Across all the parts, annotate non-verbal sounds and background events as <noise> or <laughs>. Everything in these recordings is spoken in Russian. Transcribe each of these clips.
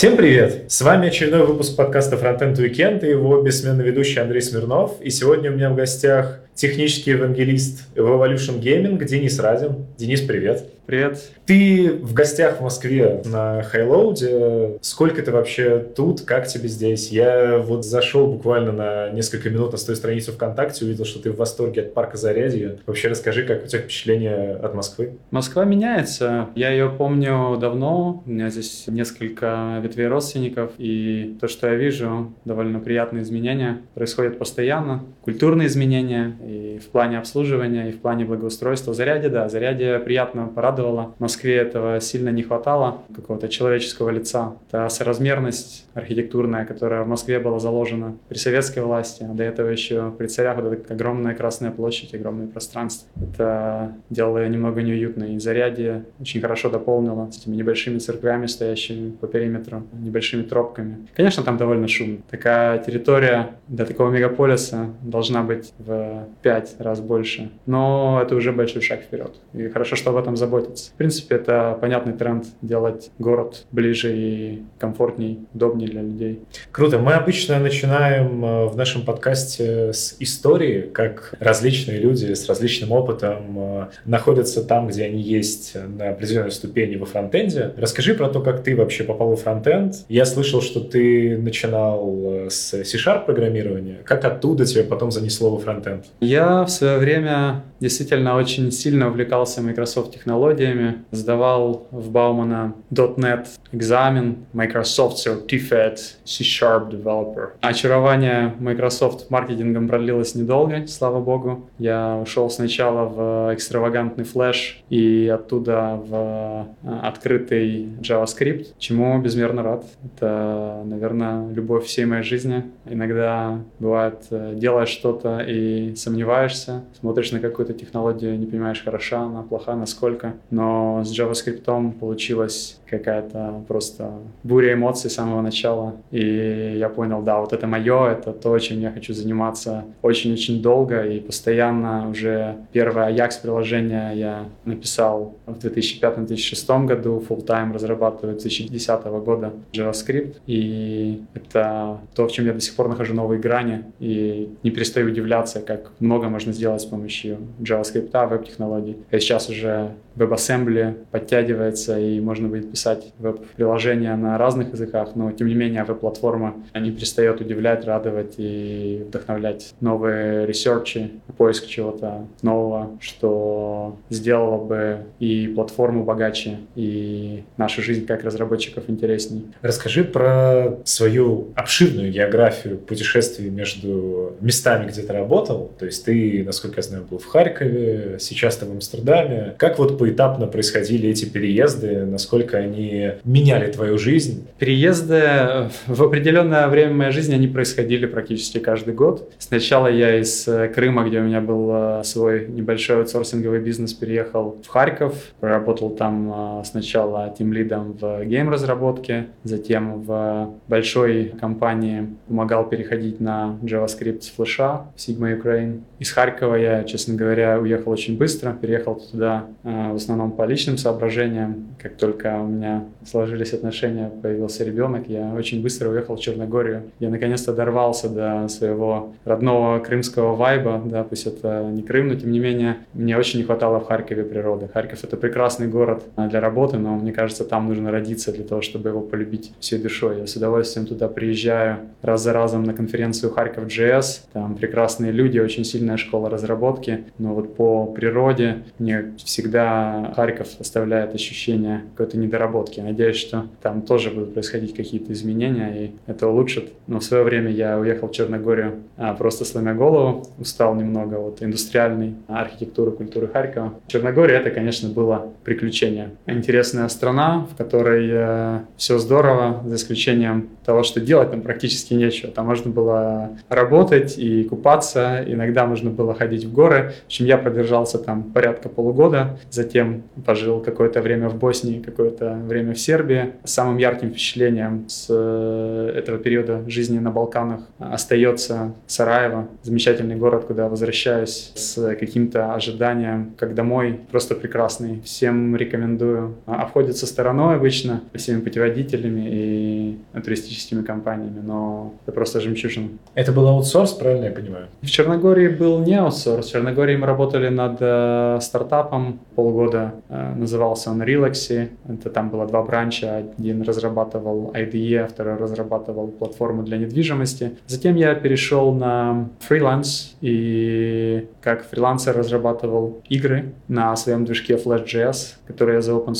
Всем привет! С вами очередной выпуск подкаста Frontend Weekend и его бессменный ведущий Андрей Смирнов. И сегодня у меня в гостях технический евангелист в Evolution Gaming Денис Радин. Денис, привет! Привет. Ты в гостях в Москве на Хайлоуде. Сколько ты вообще тут? Как тебе здесь? Я вот зашел буквально на несколько минут на свою страницу ВКонтакте, увидел, что ты в восторге от парка Зарядье. Вообще расскажи, как у тебя впечатление от Москвы? Москва меняется. Я ее помню давно. У меня здесь несколько ветвей родственников. И то, что я вижу, довольно приятные изменения происходят постоянно. Культурные изменения и в плане обслуживания, и в плане благоустройства. Заряде, да, Заряде приятно порадовать радовало. В Москве этого сильно не хватало, какого-то человеческого лица. Это соразмерность архитектурная, которая в Москве была заложена при советской власти, а до этого еще при царях вот эта огромная Красная площадь, огромное пространство. Это делало ее немного неуютной. И Зарядье очень хорошо дополнило с этими небольшими церквями, стоящими по периметру, небольшими тропками. Конечно, там довольно шумно. Такая территория для такого мегаполиса должна быть в пять раз больше. Но это уже большой шаг вперед. И хорошо, что об этом заботятся заботиться. В принципе, это понятный тренд делать город ближе и комфортней, удобнее для людей. Круто. Мы обычно начинаем э, в нашем подкасте с истории, как различные люди с различным опытом э, находятся там, где они есть на определенной ступени во фронтенде. Расскажи про то, как ты вообще попал в фронтенд. Я слышал, что ты начинал э, с C-Sharp программирования. Как оттуда тебя потом занесло во фронтенд? Я в свое время действительно очень сильно увлекался Microsoft технологиями технологиями, сдавал в Баумана .NET экзамен, Microsoft Certified C-Sharp Developer. Очарование Microsoft маркетингом продлилось недолго, слава богу. Я ушел сначала в экстравагантный Flash и оттуда в э, открытый JavaScript, чему безмерно рад. Это, наверное, любовь всей моей жизни. Иногда бывает, э, делаешь что-то и сомневаешься, смотришь на какую-то технологию, не понимаешь, хороша она, плоха, насколько но с JavaScript получилась какая-то просто буря эмоций с самого начала. И я понял, да, вот это мое, это то, чем я хочу заниматься очень-очень долго и постоянно. Уже первое Ajax приложение я написал в 2005-2006 году, full time разрабатываю 2010 года JavaScript. И это то, в чем я до сих пор нахожу новые грани. И не перестаю удивляться, как много можно сделать с помощью JavaScript, веб-технологий. Я сейчас уже WebAssembly подтягивается, и можно будет писать веб-приложения на разных языках, но тем не менее веб-платформа не перестает удивлять, радовать и вдохновлять новые ресерчи, поиск чего-то нового, что сделало бы и платформу богаче, и нашу жизнь как разработчиков интересней. Расскажи про свою обширную географию путешествий между местами, где ты работал. То есть ты, насколько я знаю, был в Харькове, сейчас ты в Амстердаме. Как вот поэтапно происходили эти переезды, насколько они меняли твою жизнь? Переезды э, в определенное время моей жизни, они происходили практически каждый год. Сначала я из э, Крыма, где у меня был э, свой небольшой аутсорсинговый бизнес, переехал в Харьков, проработал там сначала тем лидом в гейм-разработке, затем в большой компании помогал переходить на JavaScript с флеша в Sigma Ukraine. Из Харькова я, честно говоря, уехал очень быстро, переехал туда в основном по личным соображениям. Как только у меня сложились отношения, появился ребенок, я очень быстро уехал в Черногорию. Я наконец-то дорвался до своего родного крымского вайба, да, пусть это не Крым, но тем не менее мне очень не хватало в Харькове природы. Харьков — это прекрасный город для работы, но мне кажется, там нужно родиться для того, чтобы его полюбить всей душой. Я с удовольствием туда приезжаю раз за разом на конференцию Харьков JS. Там прекрасные люди, очень сильная школа разработки, но вот по природе мне всегда Харьков оставляет ощущение какой-то недоработки. Надеюсь, что там тоже будут происходить какие-то изменения, и это улучшит. Но в свое время я уехал в Черногорию а, просто сломя голову, устал немного от индустриальной архитектуры, культуры Харькова. Черногория — это, конечно, было приключение. Интересная страна, в которой э, все здорово, за исключением того, что делать там практически нечего. Там можно было работать и купаться, иногда можно было ходить в горы. В общем, я продержался там порядка полугода, затем затем пожил какое-то время в Боснии, какое-то время в Сербии. Самым ярким впечатлением с э, этого периода жизни на Балканах остается Сараево, замечательный город, куда возвращаюсь с каким-то ожиданием как домой, просто прекрасный. Всем рекомендую. А, обходится стороной обычно, всеми путеводителями и туристическими компаниями, но это просто жемчужина. Это был аутсорс, правильно я понимаю? В Черногории был не аутсорс. В Черногории мы работали над э, стартапом полгода. Э, назывался он Relaxy. Это там было два бранча. Один разрабатывал IDE, второй разрабатывал платформу для недвижимости. Затем я перешел на фриланс и как фрилансер разрабатывал игры на своем движке Flash.js, который я за open.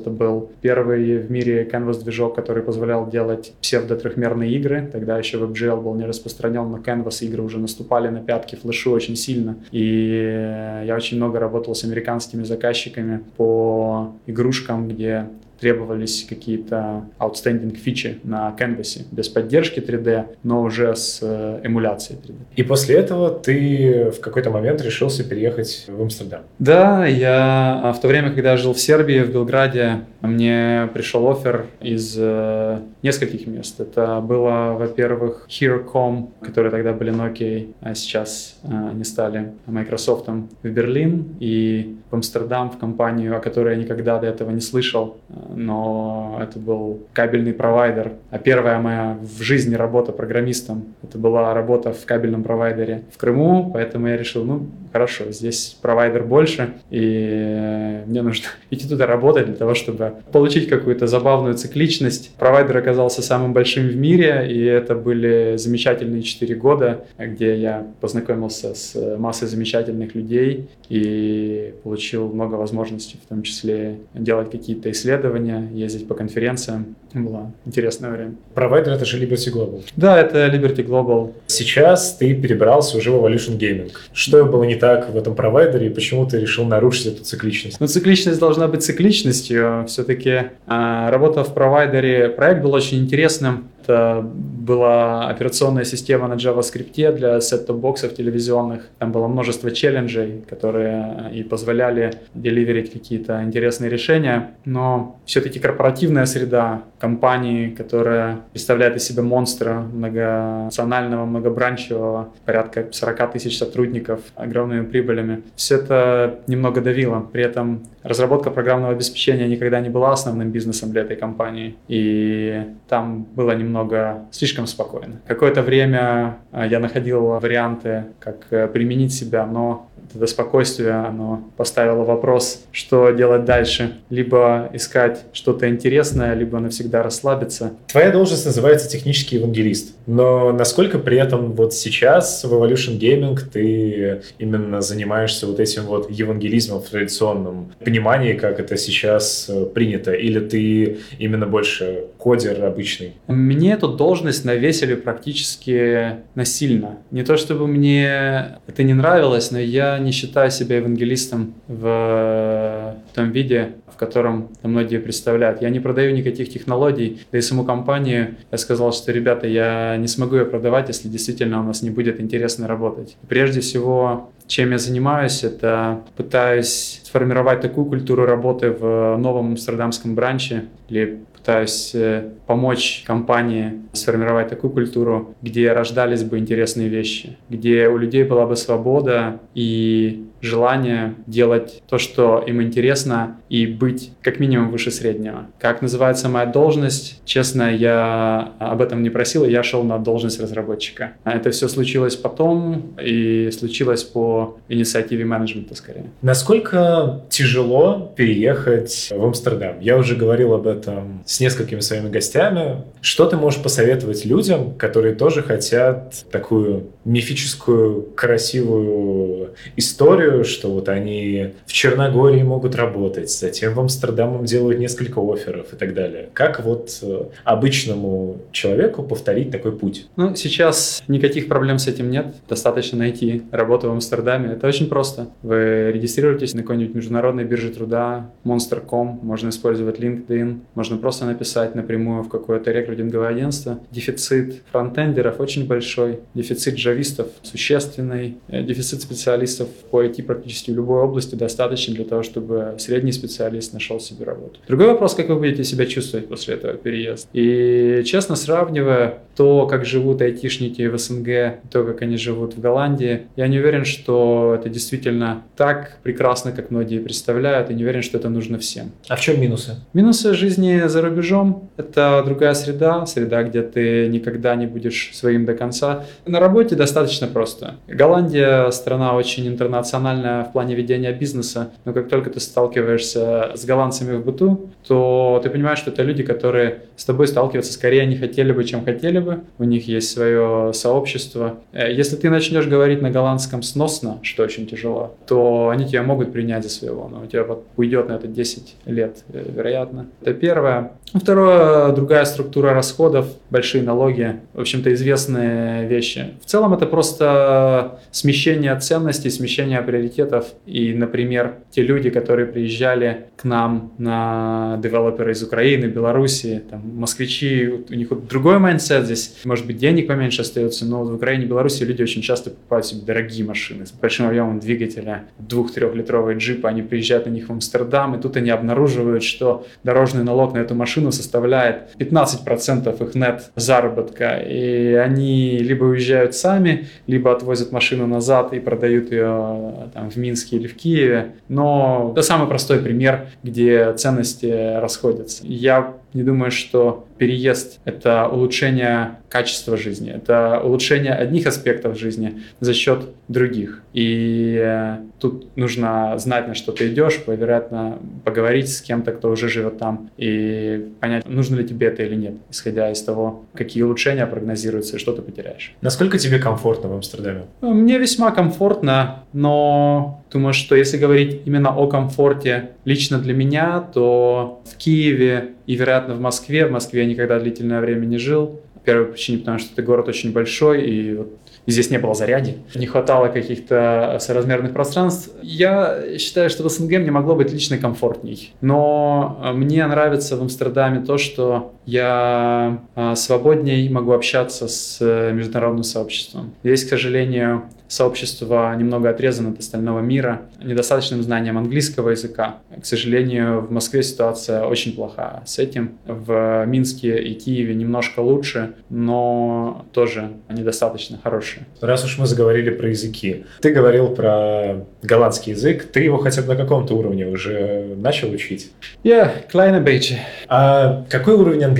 Это был первый в мире Canvas движок, который позволял делать псевдо-трехмерные игры. Тогда еще WebGL был не распространен, но Canvas игры уже наступали на пятки флешу очень сильно. И я очень много работал с американскими заказчиками по игрушкам, где требовались какие-то outstanding фичи на Canvas без поддержки 3D, но уже с э, эмуляцией 3D. И после этого ты в какой-то момент решился переехать в Амстердам? Да, я а, в то время, когда я жил в Сербии, в Белграде, мне пришел офер из э, нескольких мест. Это было, во-первых, Hero.com, которые тогда были Nokia, а сейчас э, не стали Microsoft в Берлин и в Амстердам в компанию, о которой я никогда до этого не слышал но это был кабельный провайдер. А первая моя в жизни работа программистом, это была работа в кабельном провайдере в Крыму, поэтому я решил, ну, хорошо, здесь провайдер больше, и мне нужно <laughs> идти туда работать для того, чтобы получить какую-то забавную цикличность. Провайдер оказался самым большим в мире, и это были замечательные 4 года, где я познакомился с массой замечательных людей и получил много возможностей, в том числе делать какие-то исследования, ездить по конференциям. Было интересное время. Провайдер — это же Liberty Global. Да, это Liberty Global. Сейчас ты перебрался уже в Evolution Gaming. Что было не так в этом провайдере и почему ты решил нарушить эту цикличность? Ну, цикличность должна быть цикличностью. Все-таки а, работа в провайдере, проект был очень интересным. Это была операционная система на JavaScript для сет-топ-боксов телевизионных. Там было множество челленджей, которые и позволяли деливерить какие-то интересные решения. Но все-таки корпоративная среда компании, которая представляет из себя монстра многонационального, многобранчевого, порядка 40 тысяч сотрудников, огромными прибылями, все это немного давило. При этом разработка программного обеспечения никогда не была основным бизнесом для этой компании. И там было немного слишком спокойно. Какое-то время а, я находил варианты, как э, применить себя, но это спокойствие, оно поставило вопрос, что делать дальше. Либо искать что-то интересное, либо навсегда расслабиться. Твоя должность называется технический евангелист. Но насколько при этом вот сейчас в Evolution Gaming ты именно занимаешься вот этим вот евангелизмом в традиционном понимании, как это сейчас э, принято? Или ты именно больше кодер обычный? Мне эту должность навесили практически насильно. Не то чтобы мне это не нравилось, но я не считаю себя евангелистом в том виде, в котором многие представляют. Я не продаю никаких технологий, да и саму компанию я сказал, что, ребята, я не смогу ее продавать, если действительно у нас не будет интересно работать. Прежде всего, чем я занимаюсь, это пытаюсь сформировать такую культуру работы в новом амстердамском бранче или пытаюсь э, помочь компании сформировать такую культуру, где рождались бы интересные вещи, где у людей была бы свобода и желание делать то, что им интересно, и быть как минимум выше среднего. Как называется моя должность? Честно, я об этом не просил, я шел на должность разработчика. А это все случилось потом, и случилось по инициативе менеджмента скорее. Насколько тяжело переехать в Амстердам? Я уже говорил об этом с несколькими своими гостями. Что ты можешь посоветовать людям, которые тоже хотят такую мифическую, красивую историю, историю, что вот они в Черногории могут работать, затем в Амстердам им делают несколько офферов и так далее. Как вот э, обычному человеку повторить такой путь? Ну, сейчас никаких проблем с этим нет. Достаточно найти работу в Амстердаме. Это очень просто. Вы регистрируетесь на какой-нибудь международной бирже труда, Monster.com, можно использовать LinkedIn, можно просто просто написать напрямую в какое-то рекрутинговое агентство. Дефицит фронтендеров очень большой, дефицит джавистов существенный, э, дефицит специалистов по IT практически в любой области достаточно для того, чтобы средний специалист нашел себе работу. Другой вопрос, как вы будете себя чувствовать после этого переезда. И честно сравнивая то, как живут айтишники в СНГ, то, как они живут в Голландии, я не уверен, что это действительно так прекрасно, как многие представляют, и не уверен, что это нужно всем. А в чем минусы? Минусы жизни за рубежом – это другая среда, среда, где ты никогда не будешь своим до конца. На работе достаточно просто. Голландия – страна очень интернациональная в плане ведения бизнеса, но как только ты сталкиваешься с голландцами в быту, то ты понимаешь, что это люди, которые с тобой сталкиваться скорее не хотели бы, чем хотели бы. У них есть свое сообщество. Э, если ты начнешь говорить на голландском сносно, что очень тяжело, то они тебя могут принять за своего, но у тебя вот уйдет на это 10 лет, э, вероятно. Это первое. Второе, другая структура расходов, большие налоги, в общем-то, известные вещи. В целом это просто смещение ценностей, смещение приоритетов. И, например, те люди, которые приезжали к нам на девелоперы из Украины, Белоруссии, там, москвичи, у них вот другой mindset здесь, может быть, денег поменьше остается, но в Украине, Беларуси люди очень часто покупают себе дорогие машины с большим объемом двигателя, двух-трехлитровые джипы, они приезжают на них в Амстердам, и тут они обнаруживают, что дорожный налог на эту машину составляет 15% их нет заработка, и они либо уезжают сами, либо отвозят машину назад и продают ее там, в Минске или в Киеве. Но это самый простой пример, где ценности расходятся. Я не думаю, что переезд — это улучшение качества жизни, это улучшение одних аспектов жизни за счет других. И э, тут нужно знать, на что ты идешь, вероятно, поговорить с кем-то, кто уже живет там, и понять, нужно ли тебе это или нет, исходя из того, какие улучшения прогнозируются и что ты потеряешь. Насколько тебе комфортно в Амстердаме? Мне весьма комфортно, но думаю, что если говорить именно о комфорте лично для меня, то в Киеве и, вероятно, в Москве, в Москве я никогда длительное время не жил, по первой причине, потому что это город очень большой, и вот здесь не было заряди, не хватало каких-то соразмерных пространств. Я считаю, что в СНГ мне могло быть лично комфортней. Но мне нравится в Амстердаме то, что я а, свободней могу общаться с э, международным сообществом. Здесь, к сожалению, сообщество немного отрезано от остального мира, недостаточным знанием английского языка. К сожалению, в Москве ситуация очень плохая с этим. В Минске и Киеве немножко лучше, но тоже недостаточно хорошие. Раз уж мы заговорили про языки, ты говорил про голландский язык, ты его хотя бы на каком-то уровне уже начал учить? Я yeah, kleine beetje. А какой уровень английского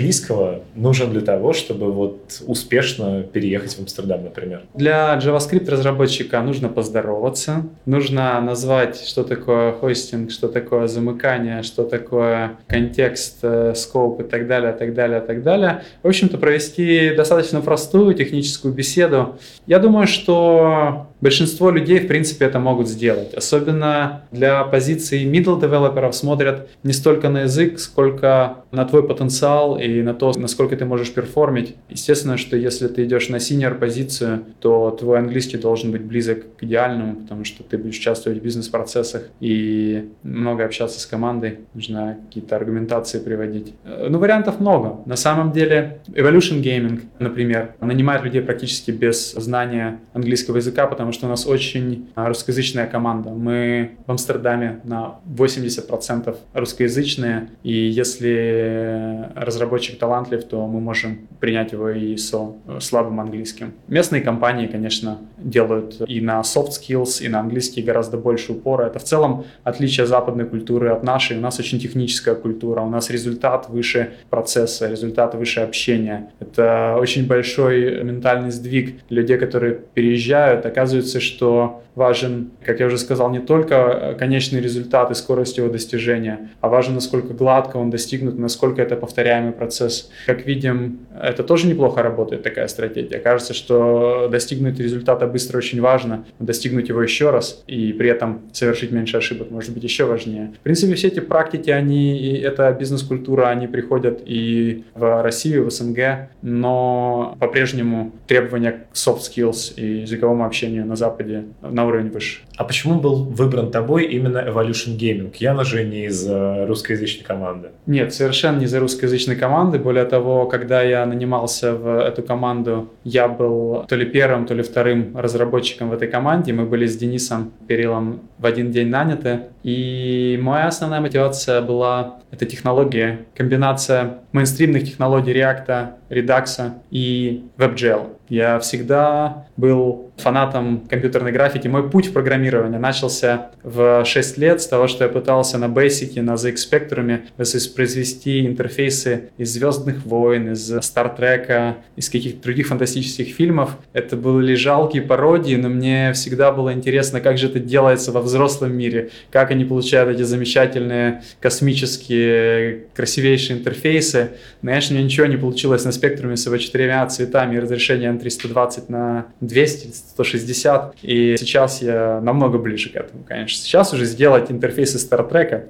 нужен для того, чтобы вот успешно переехать в Амстердам, например? Для JavaScript разработчиков разработчика нужно поздороваться, нужно назвать, что такое хостинг, что такое замыкание, что такое контекст, скоп и так далее, так далее, так далее. В общем-то, провести достаточно простую техническую беседу. Я думаю, что большинство людей, в принципе, это могут сделать. Особенно для позиции middle девелоперов смотрят не столько на язык, сколько на твой потенциал и на то, насколько ты можешь перформить. Естественно, что если ты идешь на senior позицию, то твой английский должен быть близок к идеальному, потому что ты будешь участвовать в бизнес-процессах и много общаться с командой, нужно какие-то аргументации приводить. Э, ну, вариантов много. На самом деле, Evolution Gaming, например, нанимает людей практически без знания английского языка, потому что у нас очень русскоязычная команда. Мы в Амстердаме на 80% русскоязычные, и если разработчик талантлив, то мы можем принять его и со слабым английским. Местные компании, конечно, делают и на soft skills, и на английский гораздо больше упора. Это в целом отличие западной культуры от нашей. У нас очень техническая культура, у нас результат выше процесса, результат выше общения. Это очень большой ментальный сдвиг людей, которые переезжают. Оказывается, что важен, как я уже сказал, не только конечный результат и скорость его достижения, а важен, насколько гладко он достигнут, насколько это повторяемый процесс. Как видим, это тоже неплохо работает, такая стратегия. Кажется, что достигнуть результата быстро очень важно, достигнуть его еще раз и при этом совершить меньше ошибок может быть еще важнее. В принципе, все эти практики, они, и эта бизнес-культура, они приходят и в Россию, в СНГ, но по-прежнему требования к soft skills и языковому общению на Западе на уровень выше. А почему был выбран тобой именно Evolution Gaming? Явно же не из русскоязычной команды. Нет, совершенно не из русскоязычной команды. Более того, когда я нанимался в эту команду, я был то ли первым, то ли вторым разработчиком в этой команде. Мы были с Денисом Перилом в один день наняты. И моя основная мотивация была это технология, комбинация мейнстримных технологий React, Redux и WebGL. Я всегда был фанатом компьютерной графики. Мой путь в программировании начался в 6 лет с того, что я пытался на Basic, на ZX Spectrum воспроизвести интерфейсы из «Звездных войн», из «Стартрека», из каких-то других фантастических фильмов. Это были жалкие пародии, но мне всегда было интересно, как же это делается во взрослом мире, как они получают эти замечательные космические красивейшие интерфейсы. Конечно, у меня ничего не получилось на спектруме с его четырьмя цветами и разрешением 320 на 200, 160. И сейчас я намного ближе к этому, конечно. Сейчас уже сделать интерфейсы Стартрека.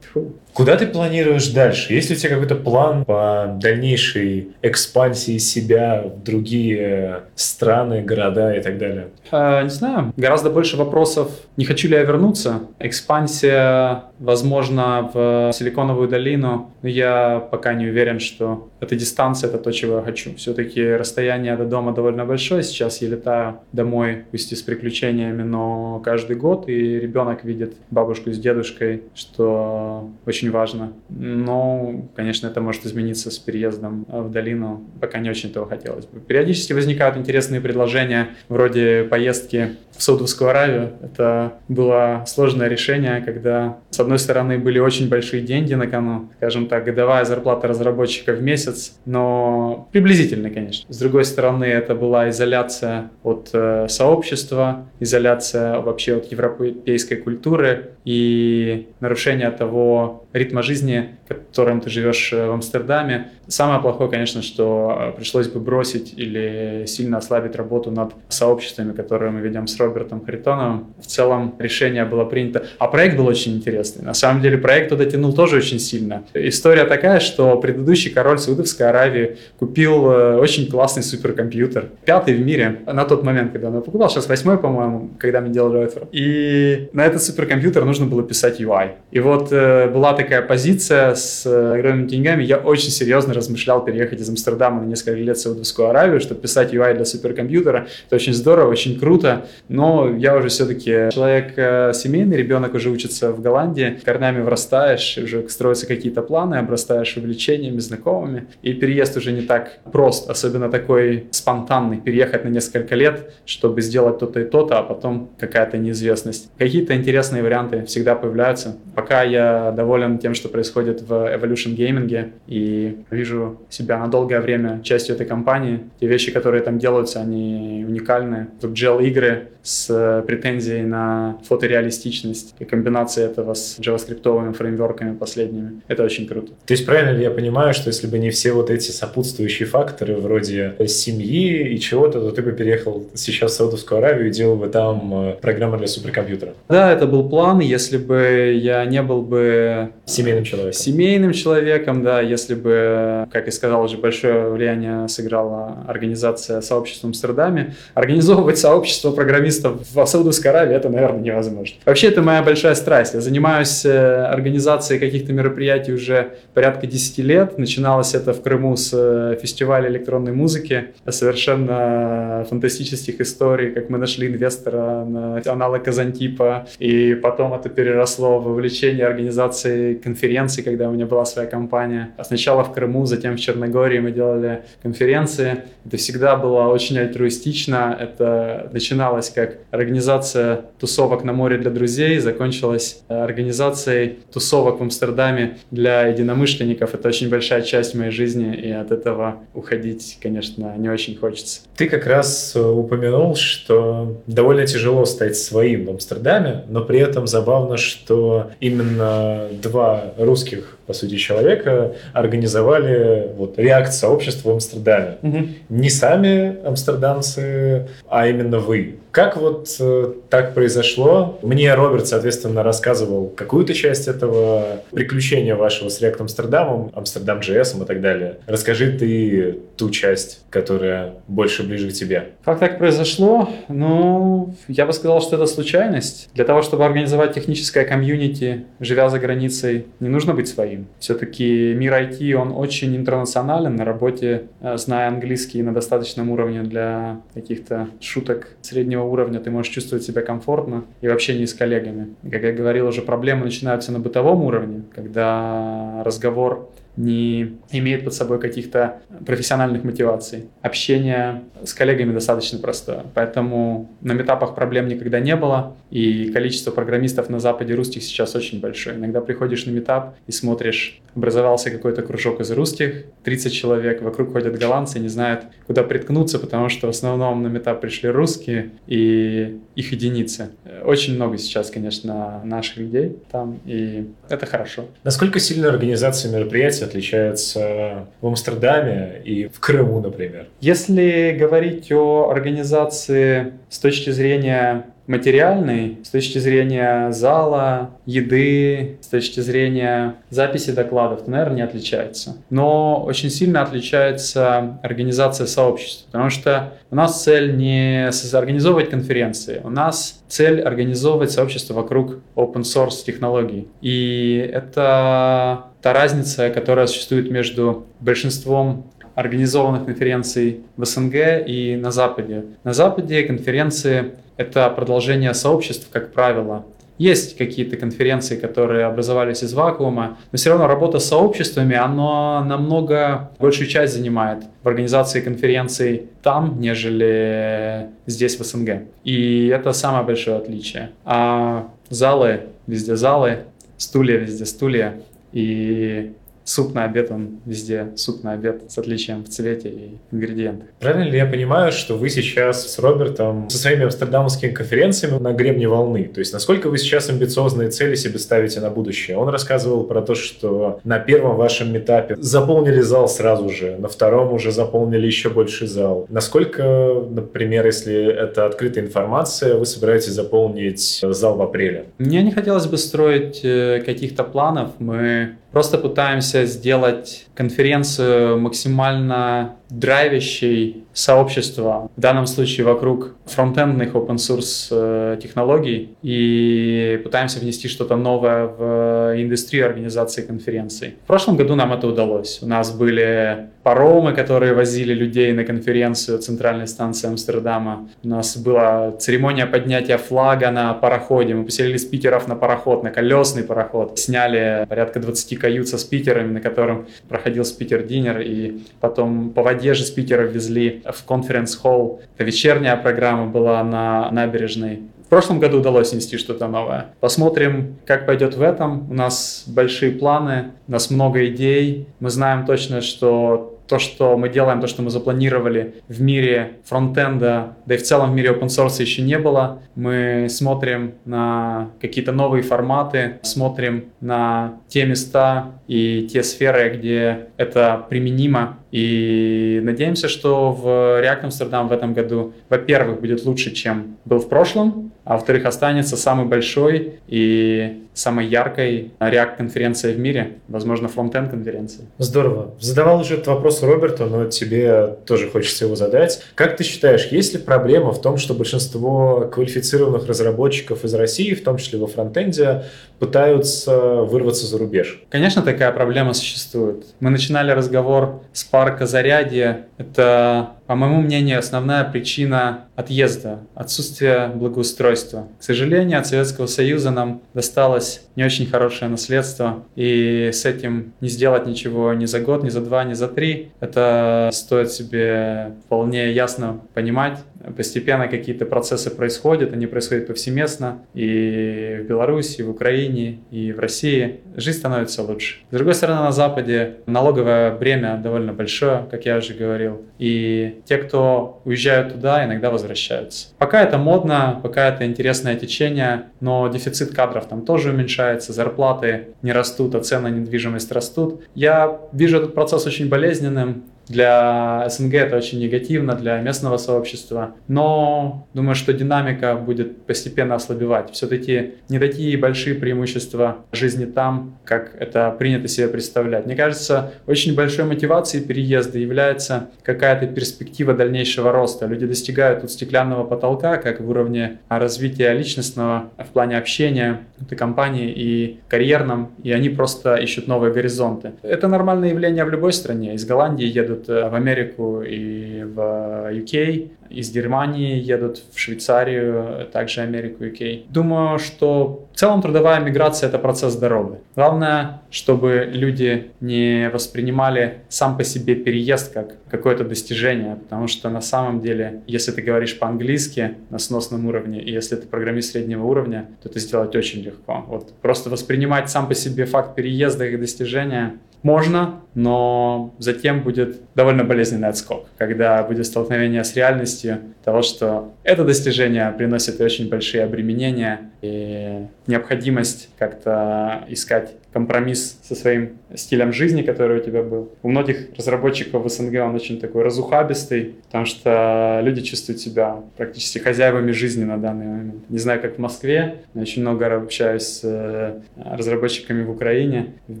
Куда ты планируешь дальше? Есть ли у тебя какой-то план по дальнейшей экспансии себя в другие страны, города и так далее? А, не знаю. Гораздо больше вопросов. Не хочу ли я вернуться? Экспансия, возможно, в Силиконовую долину. Но я пока не уверен, что эта дистанция — это то, чего я хочу. Все-таки расстояние до дома довольно большое. Сейчас я летаю домой, пусть и с приключениями, но каждый год, и ребенок видит бабушку с дедушкой, что очень важно. Но, конечно, это может измениться с переездом в долину. Пока не очень этого хотелось бы. Периодически возникают интересные предложения вроде поездки в Саудовскую Аравию. Это было сложное решение, когда, с одной стороны, были очень большие деньги на кону, скажем так, годовая зарплата разработчика в месяц, но приблизительно, конечно. С другой стороны, это была изоляция от э, сообщества, изоляция вообще от европейской культуры и нарушение того ритма жизни, которым ты живешь э, в Амстердаме. Самое плохое, конечно, что э, пришлось бы бросить или сильно ослабить работу над сообществами, которые мы ведем с Робертом Харитоновым. В целом решение было принято. А проект был очень интересный. На самом деле проект туда тянул тоже очень сильно. История такая, что предыдущий король Саудовской Аравии купил э, очень классный суперкомпьютер. Пятый в мире на тот момент, когда он его покупал. Сейчас восьмой, по-моему, когда мы делали офер. И на этот суперкомпьютер нужно было писать UI. И вот была такая позиция с огромными деньгами. Я очень серьезно размышлял переехать из Амстердама на несколько лет в Саудовскую Аравию, чтобы писать UI для суперкомпьютера. Это очень здорово, очень круто, но я уже все-таки человек э, семейный, ребенок уже учится в Голландии, корнями вырастаешь, уже строятся какие-то планы, обрастаешь увлечениями, знакомыми, и переезд уже не так прост, особенно такой спонтанный, переехать на несколько лет, чтобы сделать то-то и то-то, а потом какая-то неизвестность. Какие-то интересные варианты всегда появляются. Пока я доволен тем, что происходит в Evolution Gaming и вижу себя на долгое время частью этой компании. Те вещи, которые там делаются, они уникальны. WebGL игры с претензией на фотореалистичность и комбинация этого с JavaScript фреймворками последними. Это очень круто. То есть правильно ли я понимаю, что если бы не все вот эти сопутствующие факторы вроде семьи и чего-то, то ты бы переехал сейчас в Саудовскую Аравию и делал бы там э, программу для суперкомпьютера? Да, это был план. Если бы я не был бы семейным человеком, семейным человеком, да, если бы, как я сказал, уже большое влияние сыграла организация сообщества в Амстердаме, организовывать сообщество программистов в Саудовской Аравии это, наверное, невозможно. Вообще, это моя большая страсть. Я занимаюсь э, организацией каких-то мероприятий уже порядка 10 лет. Начиналось это в Крыму с э, фестиваля электронной музыки, совершенно фантастических историй, как мы нашли инвестора на аналог Казантипа, и потом это переросло в вовлечение организации конференций, когда у меня была своя компания. А сначала в Крыму, затем в Черногории мы делали конференции. Это всегда было очень альтруистично. Это начиналось как организация тусовок на море для друзей, закончилось организацией тусовок в Амстердаме для единомышленников. Это очень большая часть моей жизни, и от этого уходить, конечно, не очень хочется. Ты как раз э, упомянул, что довольно тяжело стать своим в Амстердаме, но при этом забавно, что именно э, два русских, по сути, человека организовали вот реакт сообщества в Амстердаме. Угу. Не сами амстердамцы, а именно вы. Как вот э, так произошло? Мне Роберт, соответственно, рассказывал какую-то часть этого приключения вашего с React Амстердамом, Амстердам JS и так далее. Расскажи ты ту часть, которая больше ближе к тебе. Как так произошло? Ну, я бы сказал, что это случайность. Для того, чтобы организовать техническое комьюнити, живя за границей, не нужно быть своим. Все-таки мир IT, он очень интернационален. На работе, э, зная английский на достаточном уровне для каких-то шуток среднего уровня ты можешь чувствовать себя комфортно и в общении с коллегами. Как я говорил, уже проблемы начинаются на бытовом уровне, когда разговор не имеет под собой каких-то профессиональных мотиваций. Общение с коллегами достаточно простое, поэтому на метапах проблем никогда не было, и количество программистов на Западе русских сейчас очень большое. Иногда приходишь на метап и смотришь, образовался какой-то кружок из русских, 30 человек, вокруг ходят голландцы, не знают, куда приткнуться, потому что в основном на метап пришли русские, и их единицы. Очень много сейчас, конечно, наших людей там, и это хорошо. Насколько сильно организация мероприятий отличается в Амстердаме и в Крыму, например? Если говорить о организации с точки зрения материальный с точки зрения зала, еды, с точки зрения записи докладов, то, наверное, не отличается. Но очень сильно отличается организация сообщества, потому что у нас цель не организовывать конференции, у нас цель организовывать сообщество вокруг open source технологий. И это та разница, которая существует между большинством организованных конференций в СНГ и на Западе. На Западе конференции — это продолжение сообществ, как правило. Есть какие-то конференции, которые образовались из вакуума, но все равно работа с сообществами, она намного большую часть занимает в организации конференций там, нежели здесь, в СНГ. И это самое большое отличие. А залы, везде залы, стулья, везде стулья. И суп на обед, он везде суп на обед с отличием в цвете и ингредиентах. Правильно ли я понимаю, что вы сейчас с Робертом со своими амстердамскими конференциями на гребне волны? То есть насколько вы сейчас амбициозные цели себе ставите на будущее? Он рассказывал про то, что на первом вашем этапе заполнили зал сразу же, на втором уже заполнили еще больший зал. Насколько, например, если это открытая информация, вы собираетесь заполнить зал в апреле? Мне не хотелось бы строить э, каких-то планов. Мы Просто пытаемся сделать конференцию максимально драйвящей сообщества, в данном случае вокруг фронтендных open source э, технологий, и пытаемся внести что-то новое в индустрию организации конференций. В прошлом году нам это удалось. У нас были паромы, которые возили людей на конференцию центральной станции Амстердама. У нас была церемония поднятия флага на пароходе. Мы поселили спикеров на пароход, на колесный пароход. Сняли порядка 20 кают со спикерами, на котором проходил спикер-динер, и потом по воде же спикеров везли в конференц-холл. Это вечерняя программа была на набережной. В прошлом году удалось нести что-то новое. Посмотрим, как пойдет в этом. У нас большие планы, у нас много идей. Мы знаем точно, что то, что мы делаем, то, что мы запланировали в мире фронтенда, да и в целом в мире open source еще не было. Мы смотрим на какие-то новые форматы, смотрим на те места и те сферы, где это применимо. И надеемся, что в React Amsterdam в этом году, во-первых, будет лучше, чем был в прошлом, а во-вторых, останется самый большой и самой яркой React-конференцией в мире, возможно, фронтенд конференции. Здорово. Задавал уже этот вопрос Роберту, но тебе тоже хочется его задать. Как ты считаешь, есть ли проблема в том, что большинство квалифицированных разработчиков из России, в том числе во фронтенде, пытаются вырваться за рубеж? Конечно, такая проблема существует. Мы начинали разговор с парка Зарядье. Это по моему мнению, основная причина отъезда – отсутствие благоустройства. К сожалению, от Советского Союза нам досталось не очень хорошее наследство, и с этим не сделать ничего ни за год, ни за два, ни за три. Это стоит себе вполне ясно понимать. Постепенно какие-то процессы происходят, они происходят повсеместно и в Беларуси, и в Украине, и в России. Жизнь становится лучше. С другой стороны, на Западе налоговое бремя довольно большое, как я уже говорил, и те, кто уезжают туда, иногда возвращаются. Пока это модно, пока это интересное течение, но дефицит кадров там тоже уменьшается, зарплаты не растут, а цены на недвижимость растут. Я вижу этот процесс очень болезненным, для СНГ это очень негативно, для местного сообщества. Но думаю, что динамика будет постепенно ослабевать. Все-таки не такие большие преимущества жизни там, как это принято себе представлять. Мне кажется, очень большой мотивацией переезда является какая-то перспектива дальнейшего роста. Люди достигают тут стеклянного потолка, как в уровне развития личностного в плане общения этой компании и карьерном, и они просто ищут новые горизонты. Это нормальное явление в любой стране. Из Голландии едут едут э, в Америку и в UK, из Германии едут в Швейцарию, также Америку, UK. Думаю, что в целом трудовая миграция – это процесс здоровый. Главное, чтобы люди не воспринимали сам по себе переезд как какое-то достижение, потому что на самом деле, если ты говоришь по-английски на сносном уровне, и если ты программист среднего уровня, то это сделать очень легко. Вот просто воспринимать сам по себе факт переезда как достижение можно, но затем будет довольно болезненный отскок, когда будет столкновение с реальностью того, что это достижение приносит очень большие обременения и необходимость как-то искать компромисс со своим стилем жизни, который у тебя был. У многих разработчиков в СНГ он очень такой разухабистый, потому что люди чувствуют себя практически хозяевами жизни на данный момент. Не знаю, как в Москве, но очень много общаюсь с э, разработчиками в Украине, в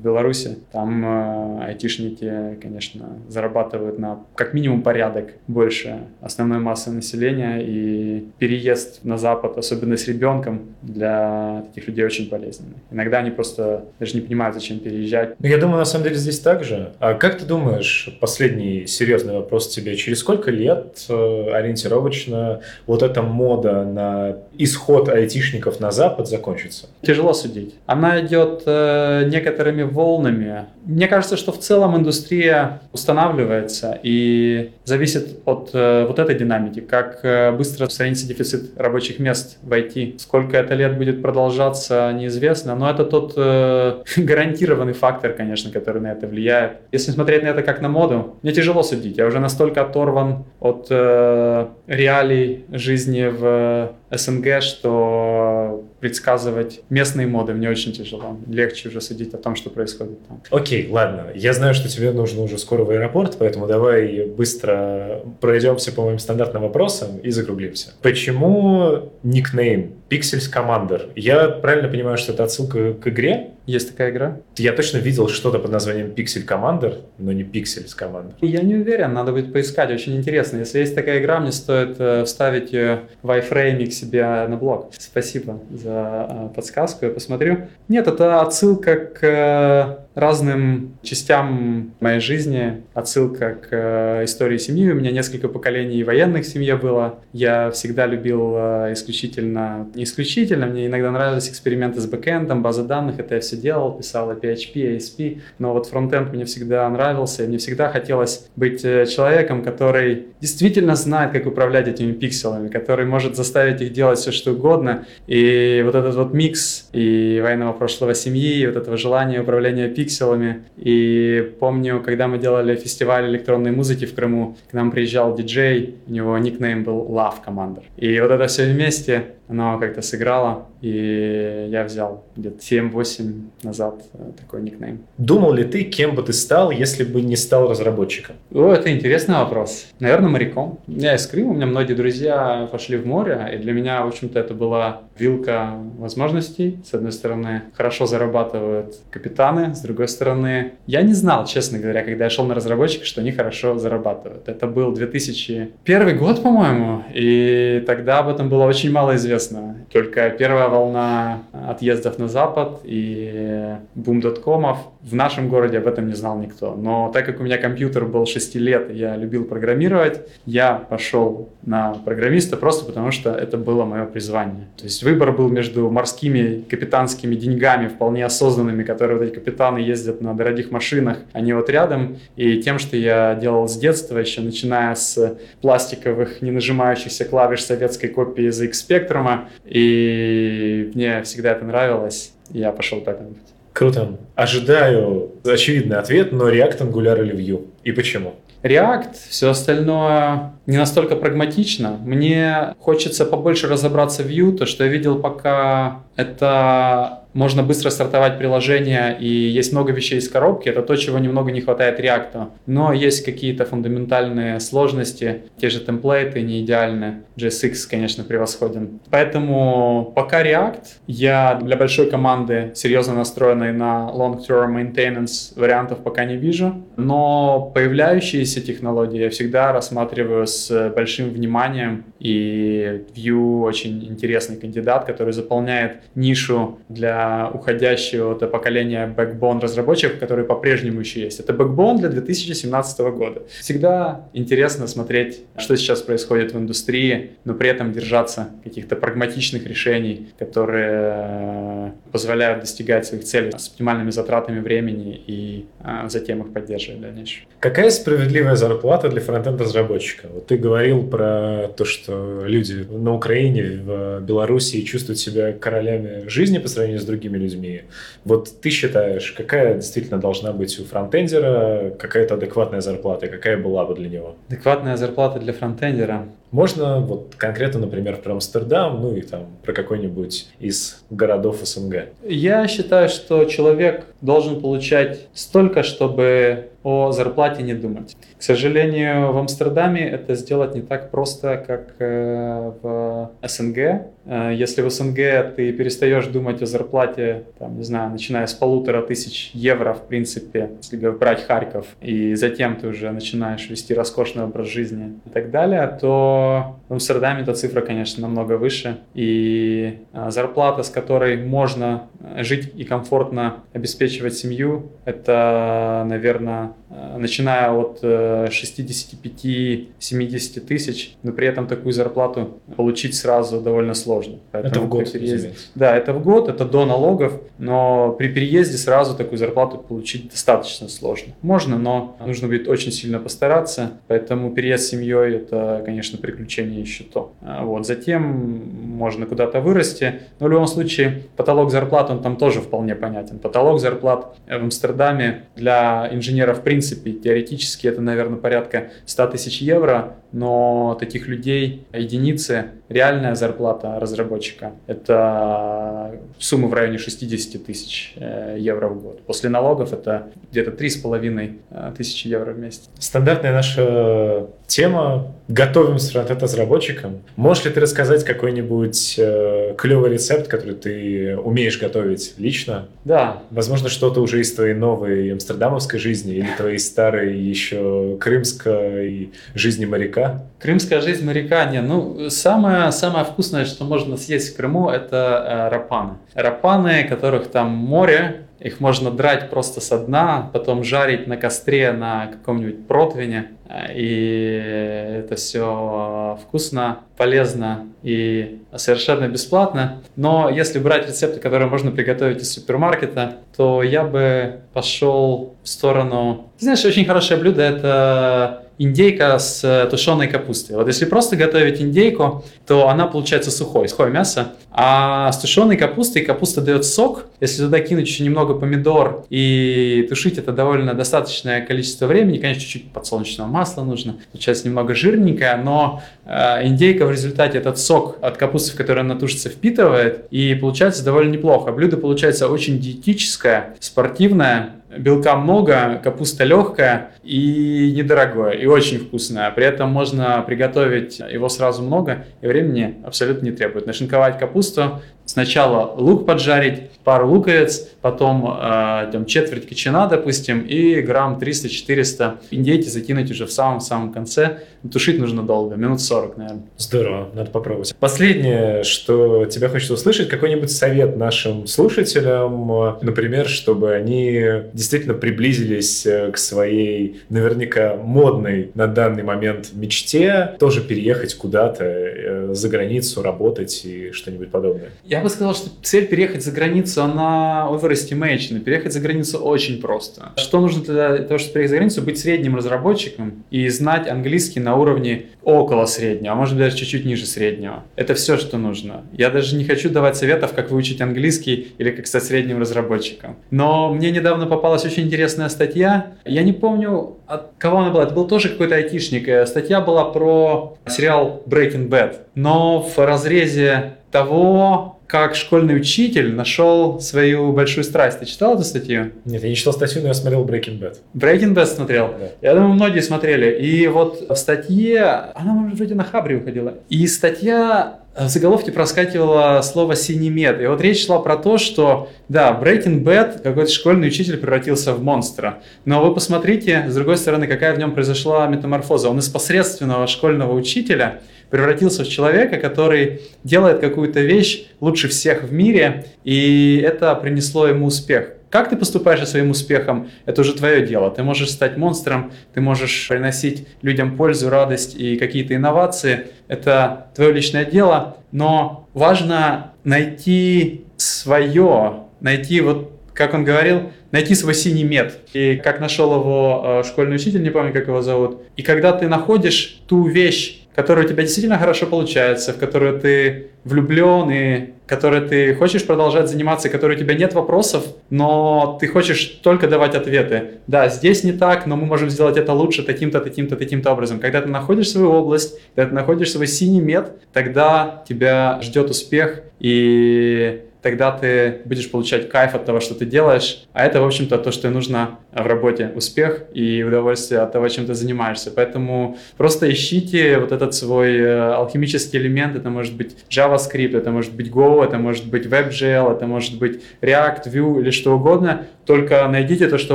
Беларуси. Там э, айтишники, конечно, зарабатывают на как минимум порядок больше основной массы населения, и переезд на Запад, особенно с ребенком, для таких людей очень болезненный. Иногда они просто даже не не понимают, зачем переезжать. Ну, я думаю, на самом деле здесь так же. А как ты думаешь, последний серьезный вопрос тебе, через сколько лет э, ориентировочно вот эта мода на исход айтишников на Запад закончится? Тяжело судить. Она идет э, некоторыми волнами. Мне кажется, что в целом индустрия устанавливается и зависит от э, вот этой динамики, как э, быстро устранится дефицит рабочих мест в IT. Сколько это лет будет продолжаться, неизвестно, но это тот э, <laughs> гарантированный фактор, конечно, который на это влияет. Если смотреть на это как на моду, мне тяжело судить. Я уже настолько оторван от э, реалий жизни в СНГ, что предсказывать местные моды мне очень тяжело. Легче уже судить о том, что происходит там. Окей, ладно. Я знаю, что тебе нужно уже скоро в аэропорт, поэтому давай быстро пройдемся по моим стандартным вопросам и закруглимся. Почему никнейм Pixels Commander? Я правильно понимаю, что это отсылка к игре? Есть такая игра? Я точно видел что-то под названием Pixel Commander, но не Pixels Commander. Я не уверен, надо будет поискать, очень интересно. Если есть такая игра, мне стоит э, вставить ее в iFrame к себе на блог. Спасибо за э, подсказку, я посмотрю. Нет, это отсылка к э, разным частям моей жизни, отсылка к э, истории семьи. У меня несколько поколений военных в семье было. Я всегда любил э, исключительно, не исключительно, мне иногда нравились эксперименты с бэкэндом, базы данных, это я все делал, писал PHP, ASP, но вот фронтенд мне всегда нравился, и мне всегда хотелось быть э, человеком, который действительно знает, как управлять этими пикселами, который может заставить их делать все, что угодно, и вот этот вот микс и военного прошлого семьи, и вот этого желания управления пикселами, пикселами. И помню, когда мы делали фестиваль электронной музыки в Крыму, к нам приезжал диджей, у него никнейм был Love Commander. И вот это все вместе, оно как-то сыграло, и я взял где-то 7-8 назад э, такой никнейм. Думал ли ты, кем бы ты стал, если бы не стал разработчиком? О, это интересный вопрос. Наверное, моряком. Я из Крыма, у меня многие друзья пошли в море, и для меня, в общем-то, это была вилка возможностей. С одной стороны, хорошо зарабатывают капитаны, с другой стороны, я не знал, честно говоря, когда я шел на разработчика, что они хорошо зарабатывают. Это был 2001 год, по-моему, и тогда об этом было очень мало известно. Только первая волна отъездов на Запад и бум доткомов. В нашем городе об этом не знал никто. Но так как у меня компьютер был 6 лет, я любил программировать, я пошел на программиста просто потому, что это было мое призвание. То есть выбор был между морскими капитанскими деньгами, вполне осознанными, которые вот эти капитаны ездят на дорогих машинах, они вот рядом, и тем, что я делал с детства, еще начиная с пластиковых, не нажимающихся клавиш советской копии ZX Spectrum, и мне всегда это нравилось, и я пошел по этому. Круто. Ожидаю очевидный ответ, но React, Angular или Vue? И почему? React, все остальное не настолько прагматично. Мне хочется побольше разобраться в Vue, то, что я видел пока, это можно быстро стартовать приложение, и есть много вещей из коробки, это то, чего немного не хватает React. Но есть какие-то фундаментальные сложности, те же темплейты не идеальны, JSX, конечно, превосходен. Поэтому пока React, я для большой команды, серьезно настроенной на long-term maintenance, вариантов пока не вижу, но появляющиеся технологии я всегда рассматриваю с большим вниманием, и Vue очень интересный кандидат, который заполняет нишу для уходящего -то поколения Backbone разработчиков, которые по-прежнему еще есть. Это Backbone для 2017 года. Всегда интересно смотреть, что сейчас происходит в индустрии, но при этом держаться каких-то прагматичных решений, которые э, позволяют достигать своих целей с оптимальными затратами времени и а, затем их поддерживать в дальнейшем. Какая справедливая зарплата для фронтенд-разработчика? Вот ты говорил про то, что люди на Украине, в Беларуси чувствуют себя королями жизни по сравнению с другими людьми. Вот ты считаешь, какая действительно должна быть у фронтендера, какая-то адекватная зарплата, какая была бы для него? Адекватная зарплата для фронтендера? Можно вот конкретно, например, про Амстердам, ну и там про какой-нибудь из городов СНГ? Я считаю, что человек должен получать столько, чтобы о зарплате не думать. К сожалению, в Амстердаме это сделать не так просто, как э, в СНГ. Э, если в СНГ ты перестаешь думать о зарплате, там, не знаю, начиная с полутора тысяч евро, в принципе, если брать Харьков, и затем ты уже начинаешь вести роскошный образ жизни и так далее, то в Амстердаме эта цифра, конечно, намного выше. И э, зарплата, с которой можно жить и комфортно обеспечивать семью, это, наверное, начиная от 65-70 тысяч, но при этом такую зарплату получить сразу довольно сложно. Поэтому это в год? Переезде... Да, это в год, это до налогов, но при переезде сразу такую зарплату получить достаточно сложно. Можно, но нужно будет очень сильно постараться, поэтому переезд с семьей это, конечно, приключение еще то. А вот. Затем можно куда-то вырасти, но в любом случае потолок зарплат, он там тоже вполне понятен. Потолок зарплат в Амстердаме для инженеров в принципе теоретически это, наверное, порядка 100 тысяч евро, но таких людей единицы. Реальная зарплата разработчика – это сумма в районе 60 тысяч э, евро в год. После налогов это где-то 3,5 э, тысячи евро в месяц. Стандартная наша тема «Готовим с фронтенд-разработчиком». Можешь ли ты рассказать какой-нибудь э, клевый рецепт, который ты умеешь готовить лично? Да. Возможно, что-то уже из твоей новой амстердамовской жизни или твоей старой еще крымской жизни моряка моряка? Крымская жизнь моряка, не, ну, самое, самое вкусное, что можно съесть в Крыму, это э, рапаны. Рапаны, которых там море, их можно драть просто со дна, потом жарить на костре на каком-нибудь противне. И это все вкусно, полезно и совершенно бесплатно. Но если брать рецепты, которые можно приготовить из супермаркета, то я бы пошел в сторону... Знаешь, очень хорошее блюдо – это индейка с э, тушеной капустой. Вот если просто готовить индейку, то она получается сухой, сухое мясо. А с тушеной капустой капуста дает сок. Если туда кинуть еще немного помидор и тушить это довольно достаточное количество времени, конечно, чуть-чуть подсолнечного масла нужно. Получается немного жирненькая, но э, индейка в результате этот сок от капусты, в которой она тушится, впитывает. И получается довольно неплохо. Блюдо получается очень диетическое, спортивное белка много, капуста легкая и недорогое, и очень вкусное. При этом можно приготовить его сразу много, и времени абсолютно не требует. Нашинковать капусту, сначала лук поджарить, пару луковиц, потом э, там, четверть кочана, допустим, и грамм 300-400 индейки закинуть уже в самом-самом конце. Тушить нужно долго, минут 40, наверное. Здорово, надо попробовать. Последнее, что тебя хочется услышать, какой-нибудь совет нашим слушателям, например, чтобы они действительно приблизились э, к своей, наверняка, модной на данный момент мечте, тоже переехать куда-то э, за границу, работать и что-нибудь подобное. Я бы сказал, что цель переехать за границу, она overestimation. Переехать за границу очень просто. Что нужно для того, чтобы переехать за границу? Быть средним разработчиком и знать английский на уровне около среднего, а может даже чуть-чуть ниже среднего. Это все, что нужно. Я даже не хочу давать советов, как выучить английский или как стать средним разработчиком. Но мне недавно попалась очень интересная статья. Я не помню, от кого она была. Это был тоже какой-то айтишник. Э, статья была про сериал Breaking Bad. Но в разрезе того, как школьный учитель нашел свою большую страсть. Ты читал эту статью? Нет, я не читал статью, но я смотрел Breaking Bad. Breaking Bad смотрел? Да. Я думаю, многие смотрели. И вот в статье, она, может, вроде на Хабре выходила, и статья в заголовке проскакивало слово «синемет». И вот речь шла про то, что, да, Breaking Bad, какой-то школьный учитель превратился в монстра. Но вы посмотрите, с другой стороны, какая в нем произошла метаморфоза. Он из посредственного школьного учителя – превратился в человека, который делает какую-то вещь лучше всех в мире, и это принесло ему успех. Как ты поступаешь со своим успехом, это уже твое дело. Ты можешь стать монстром, ты можешь приносить людям пользу, радость и какие-то инновации. Это твое личное дело, но важно найти свое, найти вот как он говорил, найти свой синий мед. И как нашел его э, школьный учитель, не помню, как его зовут. И когда ты находишь ту вещь, которая у тебя действительно хорошо получается, в которую ты влюблен и которой ты хочешь продолжать заниматься, которой у тебя нет вопросов, но ты хочешь только давать ответы. Да, здесь не так, но мы можем сделать это лучше таким-то, таким-то, таким-то образом. Когда ты находишь свою область, когда ты находишь свой синий мед, тогда тебя ждет успех и тогда ты будешь получать кайф от того, что ты делаешь. А это, в общем-то, то, что нужно в работе. Успех и удовольствие от того, чем ты занимаешься. Поэтому просто ищите вот этот свой э, алхимический элемент. Это может быть JavaScript, это может быть Go, это может быть WebGL, это может быть React, Vue или что угодно. Только найдите то, что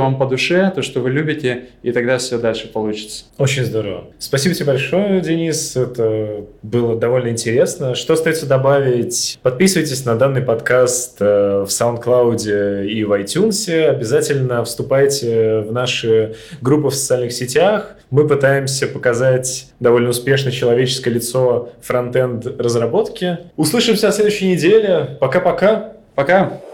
вам по душе, то, что вы любите, и тогда все дальше получится. Очень здорово. Спасибо тебе большое, Денис. Это было довольно интересно. Что остается добавить? Подписывайтесь на данный подкаст подкаст э, в SoundCloud и в iTunes. Обязательно вступайте в наши группы в социальных сетях. Мы пытаемся показать довольно успешно человеческое лицо фронтенд разработки. Услышимся на следующей неделе. Пока-пока. Пока. -пока. Пока.